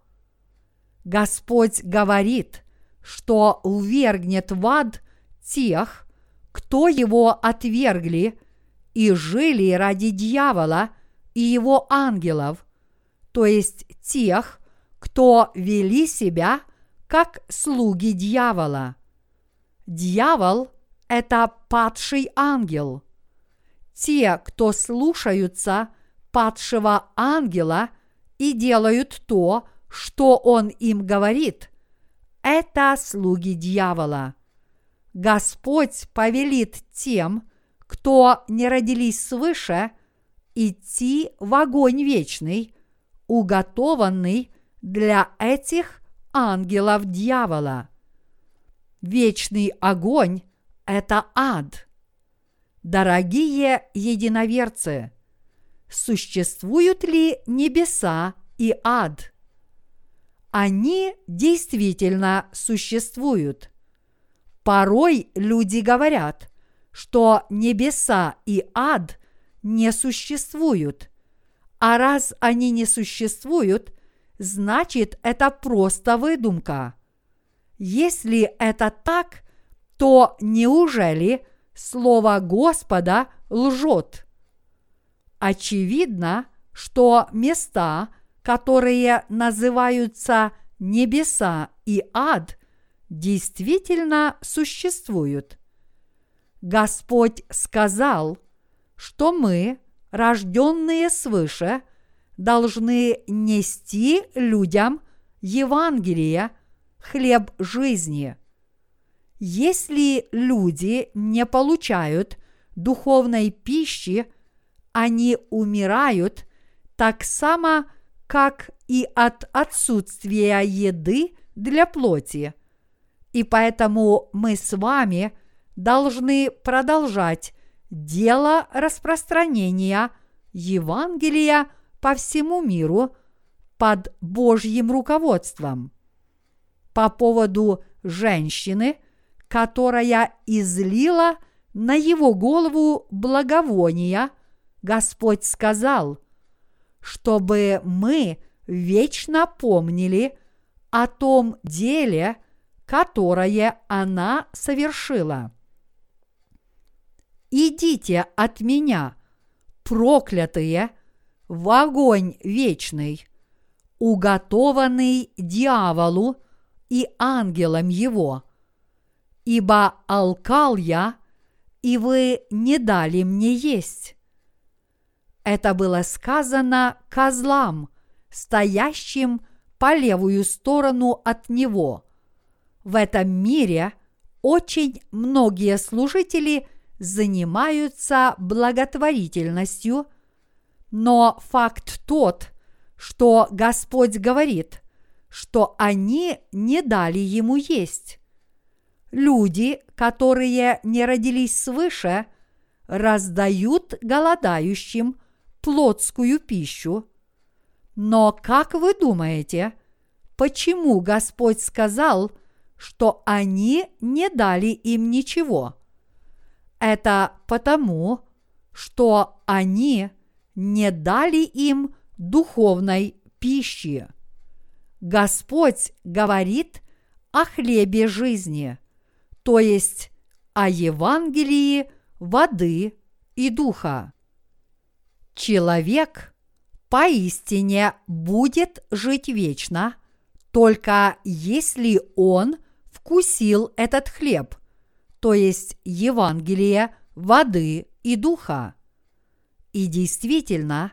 Господь говорит, что увергнет в ад тех, кто его отвергли и жили ради дьявола и его ангелов, то есть тех, кто вели себя как слуги дьявола. Дьявол – это падший ангел. Те, кто слушаются падшего ангела и делают то, что он им говорит, это слуги дьявола. Господь повелит тем, кто не родились свыше, идти в огонь вечный, уготованный для этих ангелов дьявола. Вечный огонь – это ад. Дорогие единоверцы, существуют ли небеса и ад? Они действительно существуют. Порой люди говорят, что небеса и ад не существуют. А раз они не существуют, значит это просто выдумка. Если это так, то неужели Слово Господа лжет? Очевидно, что места, которые называются небеса и ад, действительно существуют. Господь сказал, что мы, рожденные свыше, должны нести людям Евангелие, хлеб жизни. Если люди не получают духовной пищи, они умирают так само, как и от отсутствия еды для плоти. И поэтому мы с вами должны продолжать дело распространения Евангелия по всему миру под Божьим руководством. По поводу женщины, которая излила на его голову благовония, Господь сказал, чтобы мы вечно помнили о том деле, которое она совершила. Идите от меня, проклятые, в огонь вечный, уготованный дьяволу и ангелам его, ибо алкал я, и вы не дали мне есть. Это было сказано козлам, стоящим по левую сторону от него – в этом мире очень многие служители занимаются благотворительностью, но факт тот, что Господь говорит, что они не дали ему есть. Люди, которые не родились свыше, раздают голодающим плотскую пищу. Но как вы думаете, почему Господь сказал – что они не дали им ничего. Это потому, что они не дали им духовной пищи. Господь говорит о хлебе жизни, то есть о Евангелии воды и духа. Человек поистине будет жить вечно, только если он вкусил этот хлеб, то есть Евангелие воды и духа. И действительно,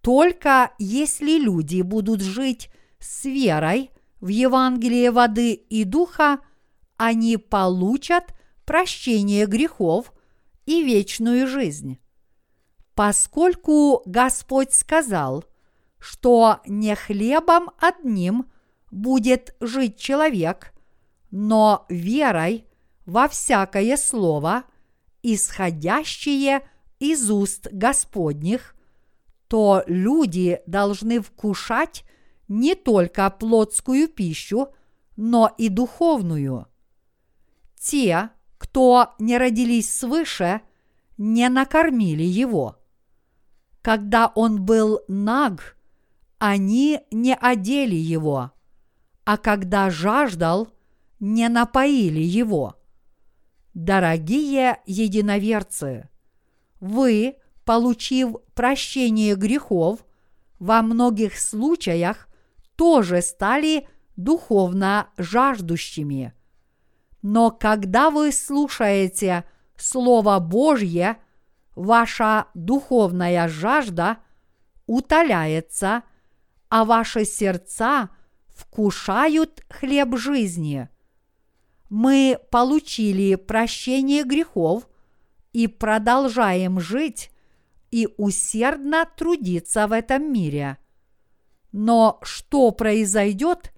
только если люди будут жить с верой в Евангелие воды и духа, они получат прощение грехов и вечную жизнь. Поскольку Господь сказал, что не хлебом одним будет жить человек, но верой во всякое слово, исходящее из уст Господних, то люди должны вкушать не только плотскую пищу, но и духовную. Те, кто не родились свыше, не накормили его. Когда он был наг, они не одели его, а когда жаждал, не напоили его. Дорогие единоверцы, вы, получив прощение грехов, во многих случаях тоже стали духовно жаждущими. Но когда вы слушаете Слово Божье, ваша духовная жажда утоляется, а ваши сердца вкушают хлеб жизни. Мы получили прощение грехов и продолжаем жить и усердно трудиться в этом мире. Но что произойдет,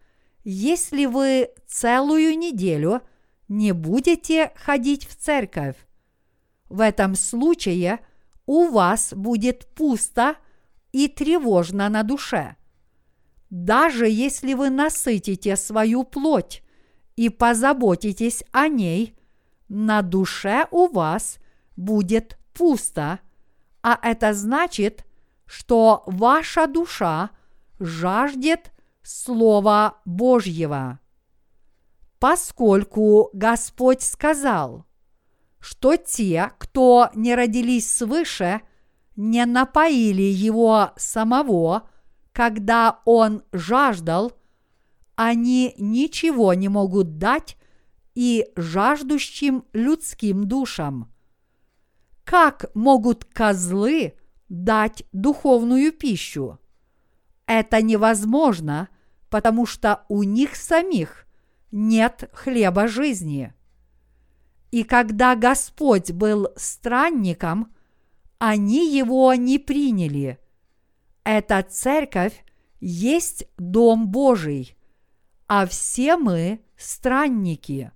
если вы целую неделю не будете ходить в церковь? В этом случае у вас будет пусто и тревожно на душе. Даже если вы насытите свою плоть и позаботитесь о ней, на душе у вас будет пусто, а это значит, что ваша душа жаждет Слова Божьего. Поскольку Господь сказал, что те, кто не родились свыше, не напоили его самого, когда он жаждал, они ничего не могут дать и жаждущим людским душам. Как могут козлы дать духовную пищу? Это невозможно, потому что у них самих нет хлеба жизни. И когда Господь был странником, они его не приняли. Эта церковь есть Дом Божий, а все мы странники.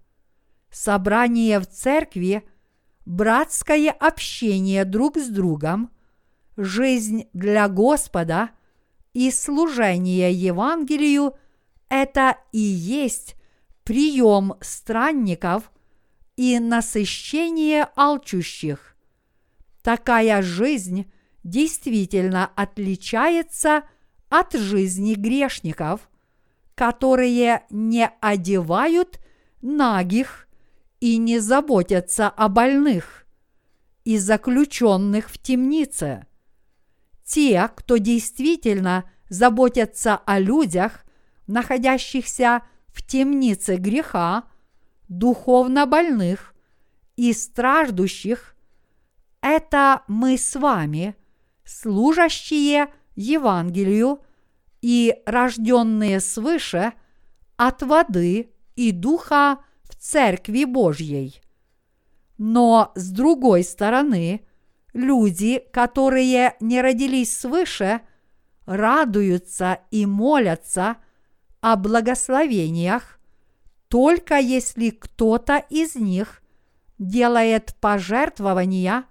Собрание в церкви – братское общение друг с другом, жизнь для Господа – и служение Евангелию – это и есть прием странников и насыщение алчущих. Такая жизнь действительно отличается от жизни грешников, которые не одевают нагих и не заботятся о больных и заключенных в темнице – те, кто действительно заботятся о людях, находящихся в темнице греха, духовно больных и страждущих, это мы с вами, служащие Евангелию и рожденные свыше от воды и духа в Церкви Божьей. Но с другой стороны – Люди, которые не родились свыше, радуются и молятся о благословениях, только если кто-то из них делает пожертвования,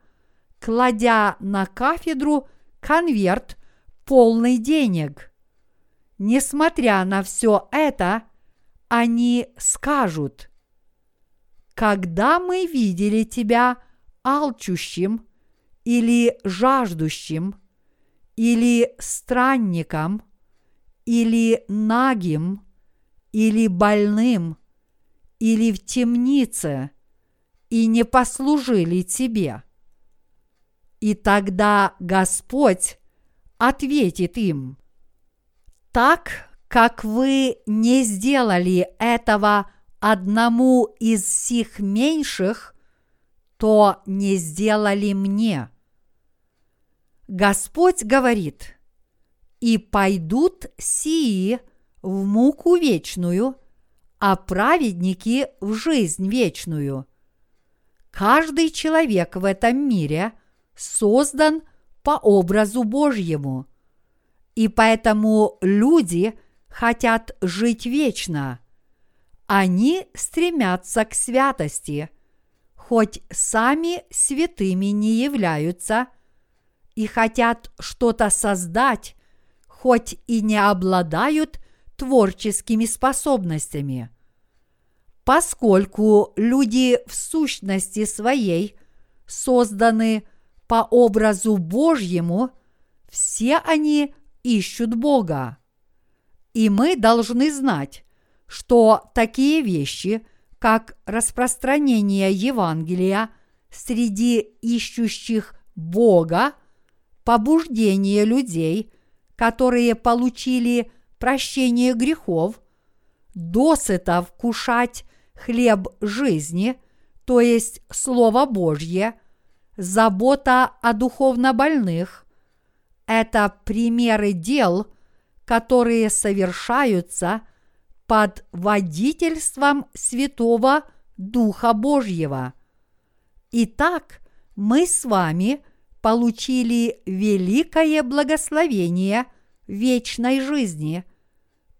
кладя на кафедру конверт полный денег. Несмотря на все это, они скажут, когда мы видели тебя алчущим или жаждущим, или странником, или нагим, или больным, или в темнице, и не послужили тебе. И тогда Господь ответит им, так как вы не сделали этого одному из сих меньших, то не сделали мне. Господь говорит, и пойдут сии в муку вечную, а праведники в жизнь вечную. Каждый человек в этом мире создан по образу Божьему, и поэтому люди хотят жить вечно. Они стремятся к святости – хоть сами святыми не являются, и хотят что-то создать, хоть и не обладают творческими способностями. Поскольку люди в сущности своей созданы по образу Божьему, все они ищут Бога. И мы должны знать, что такие вещи, как распространение Евангелия среди ищущих Бога, побуждение людей, которые получили прощение грехов, досыта вкушать хлеб жизни, то есть Слово Божье, забота о духовно больных – это примеры дел, которые совершаются под водительством Святого Духа Божьего. Итак, мы с вами получили великое благословение вечной жизни,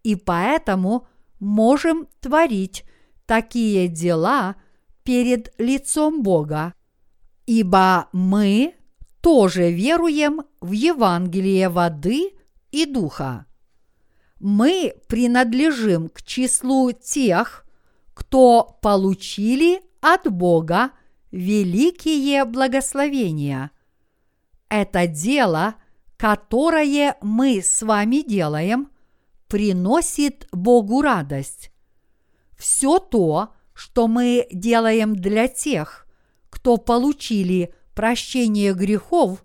и поэтому можем творить такие дела перед лицом Бога, ибо мы тоже веруем в Евангелие воды и духа. Мы принадлежим к числу тех, кто получили от Бога великие благословения. Это дело, которое мы с вами делаем, приносит Богу радость. Все то, что мы делаем для тех, кто получили прощение грехов,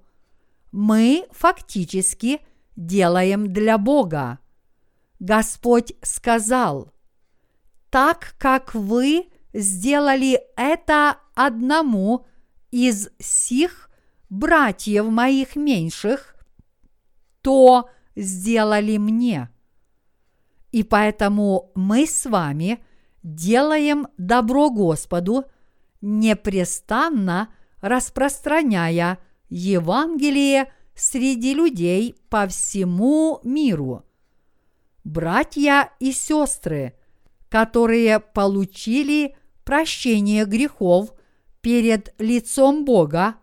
мы фактически делаем для Бога. Господь сказал, так как вы сделали это одному из сих братьев моих меньших, то сделали мне. И поэтому мы с вами делаем добро Господу, непрестанно распространяя Евангелие среди людей по всему миру. Братья и сестры, которые получили прощение грехов перед лицом Бога,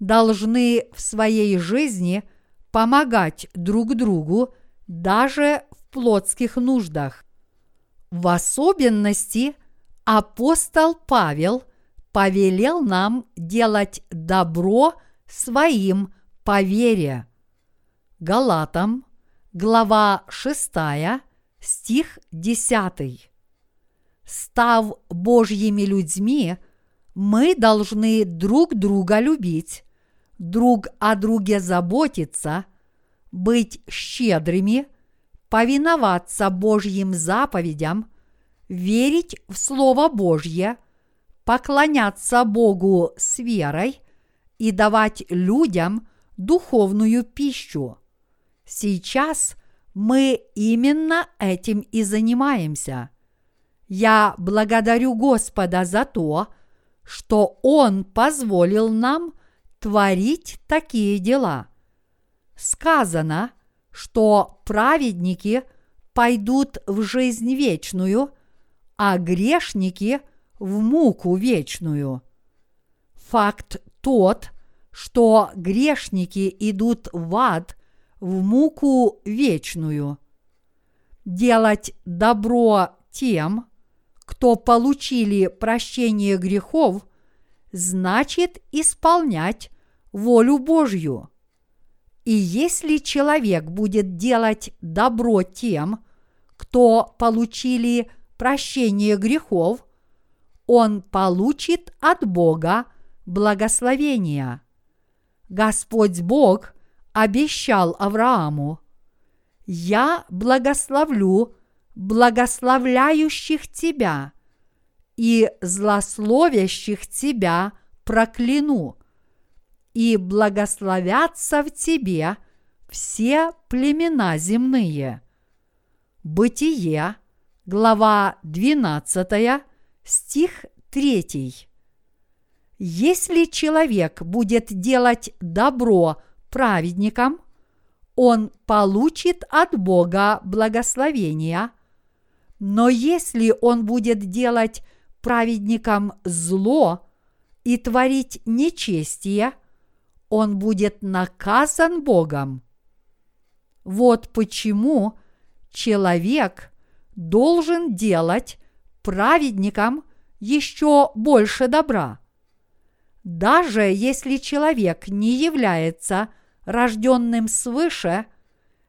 должны в своей жизни помогать друг другу даже в плотских нуждах. В особенности апостол Павел повелел нам делать добро своим по вере. Галатам, глава 6, стих 10. Став Божьими людьми, мы должны друг друга любить, друг о друге заботиться, быть щедрыми, повиноваться Божьим заповедям, верить в Слово Божье, поклоняться Богу с верой и давать людям духовную пищу. Сейчас мы именно этим и занимаемся. Я благодарю Господа за то, что Он позволил нам творить такие дела. Сказано, что праведники пойдут в жизнь вечную, а грешники в муку вечную. Факт тот, что грешники идут в ад в муку вечную. Делать добро тем, кто получили прощение грехов, значит исполнять волю Божью. И если человек будет делать добро тем, кто получили прощение грехов, он получит от Бога благословение. Господь Бог обещал Аврааму, «Я благословлю благословляющих тебя и злословящих тебя прокляну, и благословятся в тебе все племена земные». Бытие, глава 12, стих 3. Если человек будет делать добро праведникам, он получит от Бога благословения – но если он будет делать праведникам зло и творить нечестие, он будет наказан Богом. Вот почему человек должен делать праведникам еще больше добра. Даже если человек не является рожденным свыше,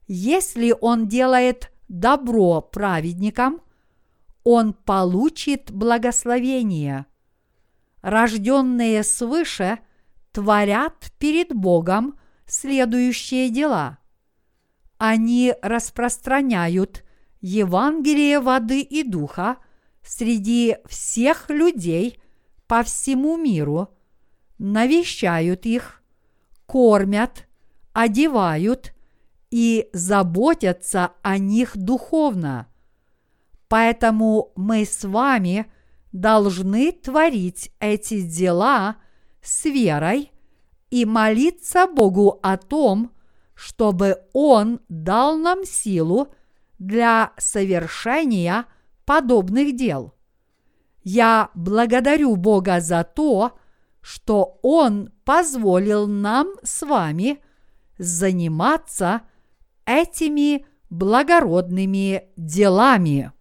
если он делает добро праведникам, он получит благословение. Рожденные свыше творят перед Богом следующие дела. Они распространяют Евангелие воды и духа среди всех людей по всему миру, навещают их, кормят, одевают и заботятся о них духовно. Поэтому мы с вами должны творить эти дела с верой и молиться Богу о том, чтобы Он дал нам силу для совершения подобных дел. Я благодарю Бога за то, что Он позволил нам с вами заниматься этими благородными делами.